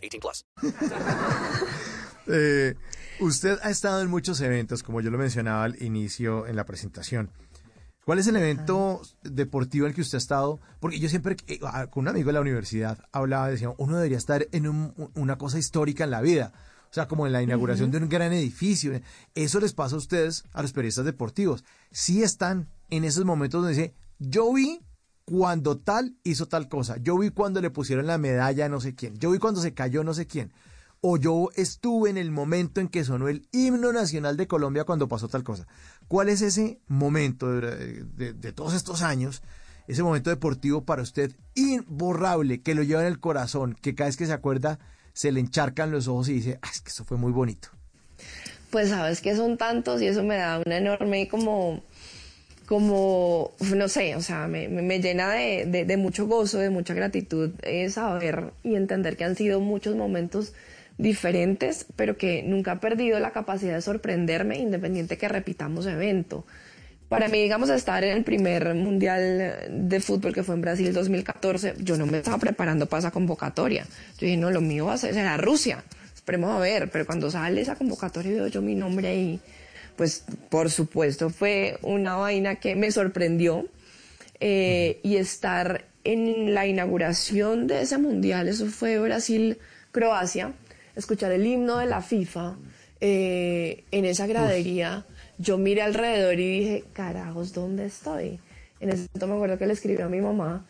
18 plus. Eh, usted ha estado en muchos eventos, como yo lo mencionaba al inicio en la presentación. ¿Cuál es el evento deportivo en el que usted ha estado? Porque yo siempre, eh, ah, con un amigo de la universidad, hablaba, decía, uno debería estar en un- una cosa histórica en la vida. O sea, como en la inauguración de un gran edificio. Eso les pasa a ustedes, a los periodistas deportivos. Sí están en esos momentos donde dice, yo vi cuando tal hizo tal cosa. Yo vi cuando le pusieron la medalla a no sé quién. Yo vi cuando se cayó no sé quién. O yo estuve en el momento en que sonó el himno nacional de Colombia cuando pasó tal cosa. ¿Cuál es ese momento de, todos estos años? Ese momento deportivo para usted imborrable, que lo lleva en el corazón, que cada vez que se acuerda se le encharcan los ojos y dice, ah, es que eso fue muy bonito. Pues sabes que son tantos y eso me da una enorme como, como, no sé, o sea, me, me- llena de, de- de mucho gozo, de mucha gratitud eh, saber y entender que han sido muchos momentos diferentes, pero que nunca he perdido la capacidad de sorprenderme independiente que repitamos evento. Para mí, digamos, estar en el primer mundial de fútbol que fue en Brasil 2014, yo no me estaba preparando para esa convocatoria. Yo dije, no, lo mío va a ser, será Rusia. Esperemos a ver, pero cuando sale esa convocatoria y veo yo mi nombre ahí, pues por supuesto fue una vaina que me sorprendió. Eh, y estar en la inauguración de ese mundial, eso fue Brasil-Croacia, escuchar el himno de la FIFA eh, en esa gradería, yo miré alrededor y dije, carajos, ¿dónde estoy? En ese momento me acuerdo que le escribí a mi mamá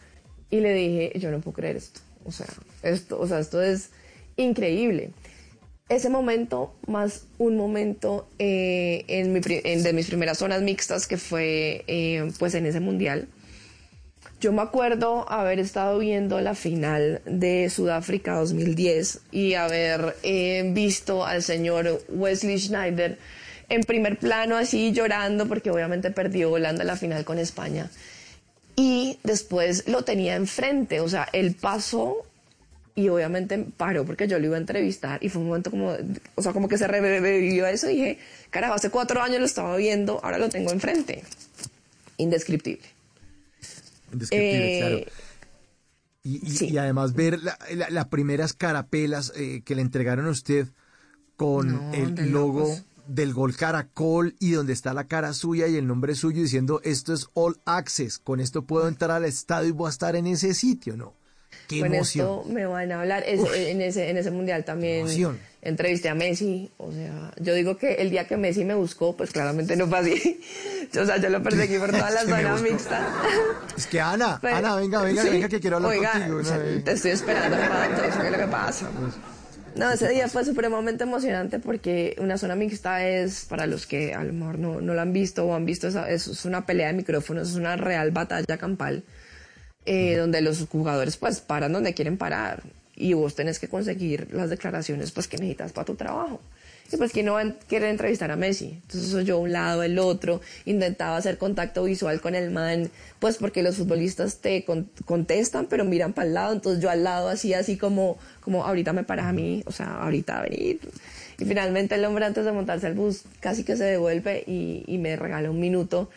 y le dije, yo no puedo creer esto, o sea, esto, o sea, esto es increíble ese momento más un momento eh, en de mis primeras zonas mixtas que fue eh, pues en ese mundial. Yo me acuerdo haber estado viendo la final de Sudáfrica 2010 y haber eh, visto al señor Wesley Schneider en primer plano así llorando porque obviamente perdió Holanda la final con España. Y después lo tenía enfrente, o sea, él pasó y obviamente paró porque yo lo iba a entrevistar y fue un momento como, o sea, como que se revivió eso y dije, carajo, hace cuatro años lo estaba viendo, ahora lo tengo enfrente. Indescriptible. Indescriptible, Eh, claro. Y, y- sí. y además ver la, la- las primeras carapelas eh, que le entregaron a usted con No, el de logo locos. del gol caracol y donde está la cara suya y el nombre suyo diciendo esto es all access, con esto puedo entrar al estadio y voy a estar en ese sitio, ¿no? Qué emoción. esto me van a hablar. Es- en, ese, en ese mundial también Emoción. entrevisté a Messi. O sea, yo digo que el día que Messi me buscó, pues claramente no fue así. O sea, yo lo perseguí por toda la zona mixta. Es que Ana, Pero- Ana, venga, venga, sí. venga, que quiero hablar Oiga, contigo. o sea, te estoy esperando, Pato, eso es lo que pasa. No, ese día fue supremamente emocionante porque una zona mixta es, para los que a lo mejor no, no lo han visto o han visto, esa, es, es una pelea de micrófonos, es una real batalla campal, eh, donde los jugadores pues paran donde quieren parar y vos tenés que conseguir las declaraciones pues que necesitas para tu trabajo. Y pues quién no va a querer entrevistar a Messi. Entonces yo un lado, el otro, intentaba hacer contacto visual con el man, pues porque los futbolistas te con- contestan, pero miran para el lado, entonces yo al lado así, así como, como ahorita me paras a mí, o sea, ahorita venir. Y finalmente el hombre antes de montarse al bus casi que se devuelve y, y me regala un minuto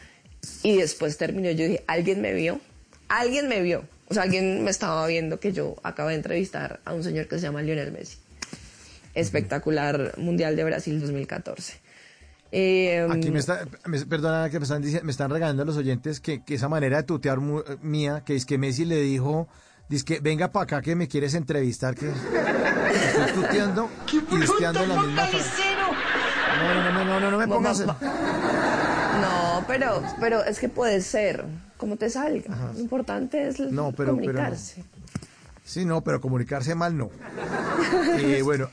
y después terminó, yo dije, ¿alguien me vio? Alguien me vio. O sea, alguien me estaba viendo que yo acabo de entrevistar a un señor que se llama Lionel Messi espectacular Mundial de Brasil 2014. Eh, Aquí me está, me, perdona que me están, me están regalando los oyentes que, que esa manera de tutear mu- eh, mía, que es que Messi le dijo, dice que venga para acá que me quieres entrevistar, que estoy tuteando y la misma frase. No, no, no, no, no, no me Va- pongas. Pero, pero es que puede ser, como te salga. Lo importante es No, pero- pero no. comunicarse. Sí, no, pero comunicarse mal no. Eh, bueno,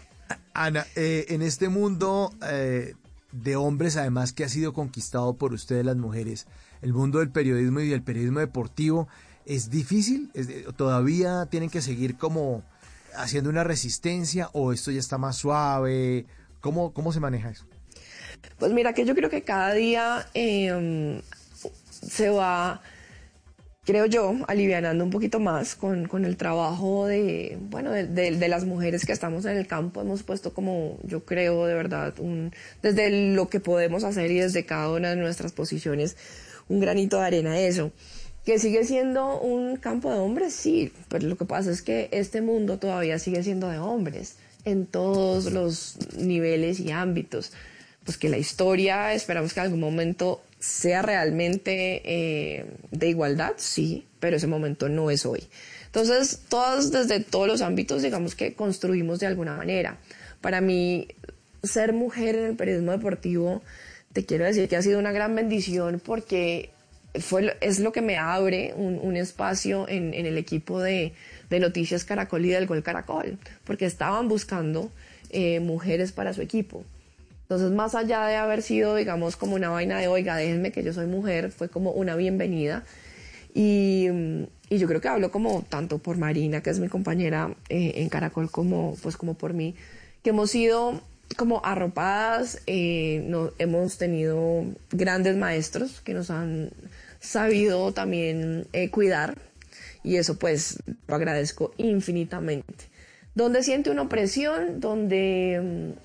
Ana, eh, en este mundo eh, de hombres, además que ha sido conquistado por ustedes las mujeres, el mundo del periodismo y del periodismo deportivo, ¿es difícil? ¿Es de- ¿Todavía tienen que seguir como haciendo una resistencia o esto ya está más suave? ¿Cómo, cómo se maneja eso? Pues mira que yo creo que cada día eh, se va creo yo, alivianando un poquito más con, con el trabajo de, bueno, de, de, las mujeres que estamos en el campo. Hemos puesto como, yo creo, de verdad, un, desde lo que podemos hacer y desde cada una de nuestras posiciones, un granito de arena a eso. Que sigue siendo un campo de hombres, sí, pero lo que pasa es que este mundo todavía sigue siendo de hombres en todos los niveles y ámbitos. Pues que la historia, esperamos que en algún momento sea realmente eh, de igualdad, sí, pero ese momento no es hoy. Entonces, todas, desde todos los ámbitos, digamos que construimos de alguna manera. Para mí, ser mujer en el periodismo deportivo, te quiero decir que ha sido una gran bendición porque fue, es lo que me abre un, espacio en, el equipo de, Noticias Caracol y del Gol Caracol, porque estaban buscando eh, mujeres para su equipo. Entonces, más allá de haber sido, digamos, como una vaina de, oiga, déjenme que yo soy mujer, fue como una bienvenida. Y, y yo creo que hablo como tanto por Marina, que es mi compañera eh, en Caracol, como, pues, como por mí, que hemos sido como arropadas, eh, no, hemos tenido grandes maestros que nos han sabido también eh, cuidar y eso pues lo agradezco infinitamente. Donde siente una opresión, donde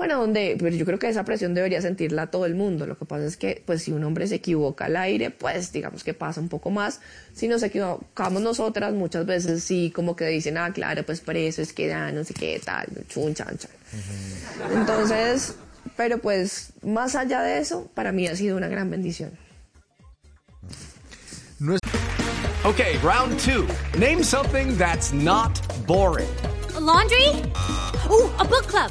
bueno, donde, pero yo creo que esa presión debería sentirla todo el mundo. Lo que pasa es que, pues, si un hombre se equivoca al aire, pues, digamos que pasa un poco más. Si nos equivocamos nosotras, muchas veces sí, como que dicen, ah, claro, pues por eso es que da, no sé qué, tal, chun, chan, chan. Entonces, pero pues, más allá de eso, para mí ha sido una gran bendición. Okay, round two. Name something that's not boring. laundry? Uh, a book club.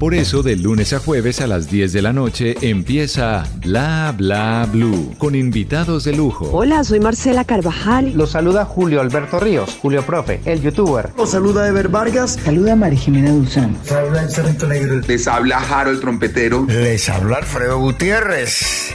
Por eso, de lunes a jueves a las 10 de la noche empieza Bla Bla Blue con invitados de lujo. Hola, soy Marcela Carvajal. Los saluda Julio Alberto Ríos, Julio Profe, el youtuber. Los saluda Ever Vargas. Saluda María Jimena Duzán. Les habla Jaro el trompetero. Les habla Alfredo Gutiérrez.